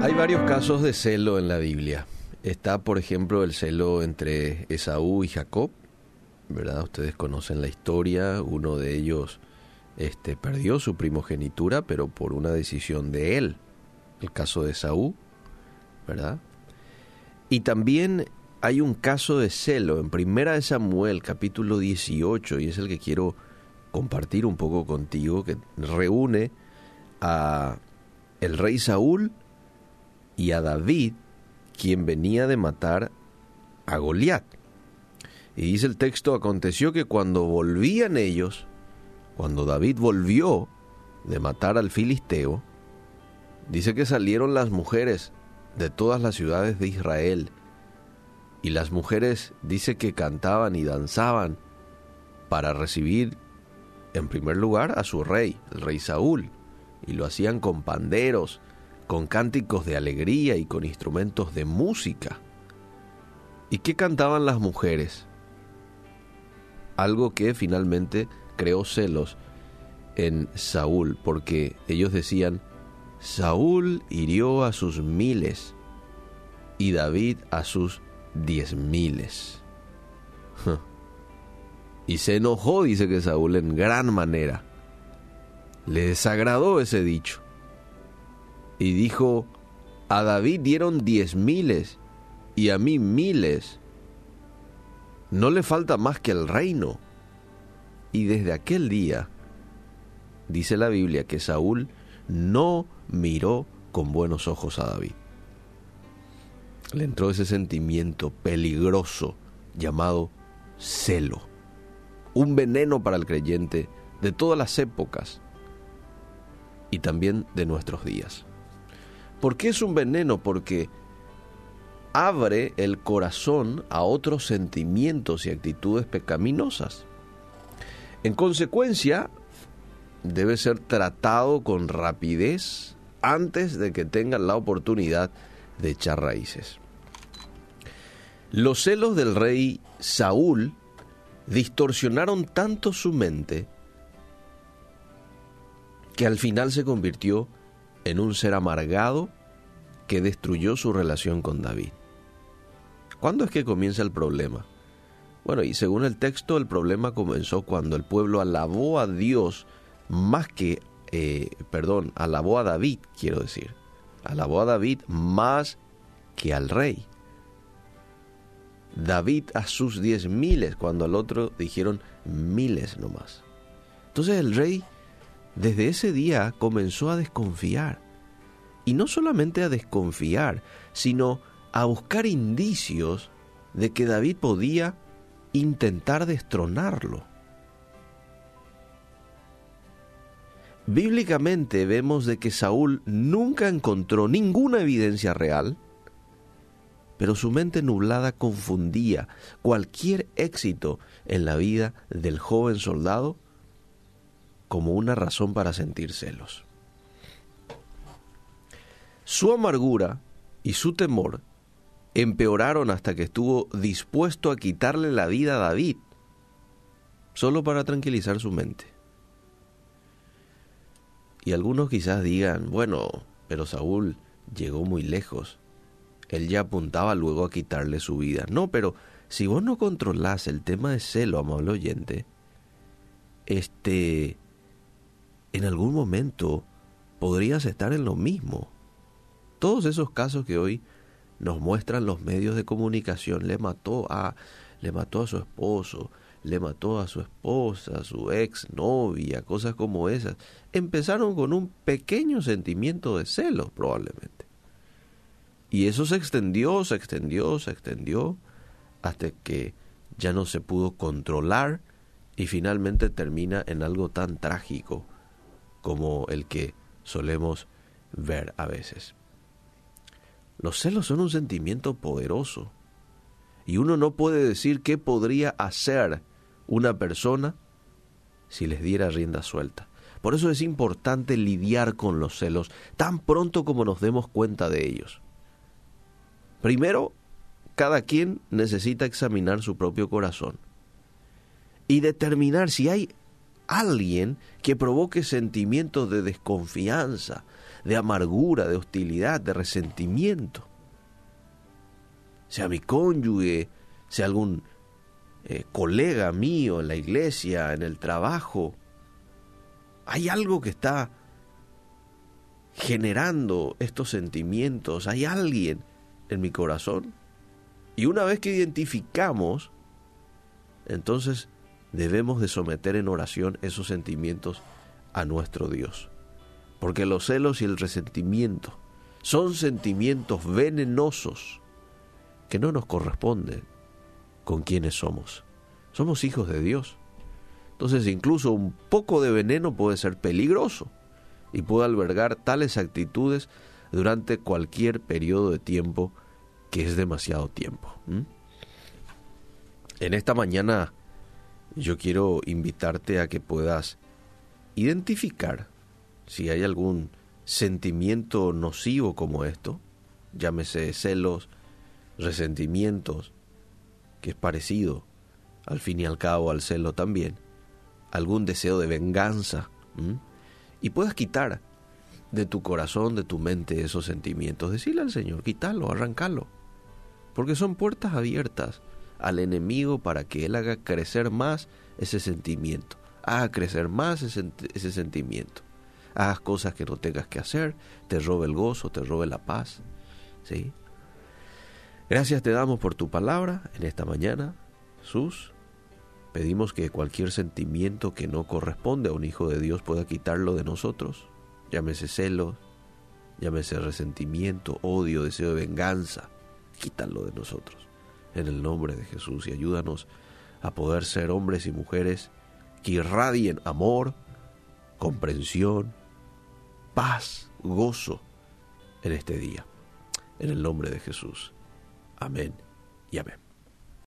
Hay varios casos de celo en la Biblia. Está, por ejemplo, el celo entre Esaú y Jacob, ¿verdad? Ustedes conocen la historia, uno de ellos este, perdió su primogenitura, pero por una decisión de él, el caso de Esaú, ¿verdad? Y también hay un caso de celo en Primera de Samuel, capítulo 18, y es el que quiero compartir un poco contigo, que reúne a el rey Saúl y a David, quien venía de matar a Goliat. Y dice el texto, aconteció que cuando volvían ellos, cuando David volvió de matar al filisteo, dice que salieron las mujeres de todas las ciudades de Israel. Y las mujeres dice que cantaban y danzaban para recibir en primer lugar a su rey, el rey Saúl, y lo hacían con panderos, con cánticos de alegría y con instrumentos de música. ¿Y qué cantaban las mujeres? Algo que finalmente creó celos en Saúl, porque ellos decían, Saúl hirió a sus miles y David a sus diez miles. Y se enojó, dice que Saúl, en gran manera. Le desagradó ese dicho. Y dijo, a David dieron diez miles y a mí miles. No le falta más que el reino. Y desde aquel día, dice la Biblia, que Saúl no miró con buenos ojos a David. Le entró ese sentimiento peligroso llamado celo, un veneno para el creyente de todas las épocas y también de nuestros días. ¿Por qué es un veneno? Porque abre el corazón a otros sentimientos y actitudes pecaminosas. En consecuencia, debe ser tratado con rapidez antes de que tengan la oportunidad de echar raíces. Los celos del rey Saúl distorsionaron tanto su mente que al final se convirtió en un ser amargado que destruyó su relación con David. ¿Cuándo es que comienza el problema? Bueno, y según el texto, el problema comenzó cuando el pueblo alabó a Dios más que, eh, perdón, alabó a David, quiero decir. Alabó a David más que al rey. David a sus diez miles, cuando al otro dijeron miles nomás. Entonces el rey desde ese día comenzó a desconfiar. Y no solamente a desconfiar, sino a buscar indicios de que David podía intentar destronarlo. Bíblicamente vemos de que Saúl nunca encontró ninguna evidencia real, pero su mente nublada confundía cualquier éxito en la vida del joven soldado como una razón para sentir celos. Su amargura y su temor empeoraron hasta que estuvo dispuesto a quitarle la vida a David, solo para tranquilizar su mente. Y algunos quizás digan, bueno, pero Saúl llegó muy lejos. Él ya apuntaba luego a quitarle su vida. No, pero si vos no controlás el tema de celo, amable oyente, este, en algún momento podrías estar en lo mismo. Todos esos casos que hoy nos muestran los medios de comunicación, le mató a le mató a su esposo, le mató a su esposa, a su ex novia, cosas como esas. Empezaron con un pequeño sentimiento de celos probablemente. Y eso se extendió, se extendió, se extendió hasta que ya no se pudo controlar y finalmente termina en algo tan trágico como el que solemos ver a veces. Los celos son un sentimiento poderoso y uno no puede decir qué podría hacer una persona si les diera rienda suelta. Por eso es importante lidiar con los celos tan pronto como nos demos cuenta de ellos. Primero, cada quien necesita examinar su propio corazón y determinar si hay alguien que provoque sentimientos de desconfianza, de amargura, de hostilidad, de resentimiento. Sea mi cónyuge, sea algún eh, colega mío en la iglesia, en el trabajo. Hay algo que está generando estos sentimientos. Hay alguien en mi corazón. Y una vez que identificamos, entonces debemos de someter en oración esos sentimientos a nuestro Dios. Porque los celos y el resentimiento son sentimientos venenosos que no nos corresponden con quienes somos. Somos hijos de Dios. Entonces incluso un poco de veneno puede ser peligroso y puede albergar tales actitudes durante cualquier periodo de tiempo que es demasiado tiempo. En esta mañana yo quiero invitarte a que puedas identificar si hay algún sentimiento nocivo como esto, llámese celos, resentimientos, que es parecido al fin y al cabo al celo también, algún deseo de venganza, y puedas quitar de tu corazón, de tu mente esos sentimientos. Decirle al Señor, quítalo, arrancalo, porque son puertas abiertas al enemigo para que él haga crecer más ese sentimiento, haga crecer más ese, sentimiento. Hagas cosas que no tengas que hacer, te robe el gozo, te robe la paz. ¿sí? Gracias te damos por tu palabra en esta mañana, Jesús. Pedimos que cualquier sentimiento que no corresponde a un hijo de Dios pueda quitarlo de nosotros. Llámese celos, llámese resentimiento, odio, deseo de venganza. Quítalo de nosotros. En el nombre de Jesús y ayúdanos a poder ser hombres y mujeres que irradien amor, comprensión, paz, gozo en este día. En el nombre de Jesús. Amén y amén.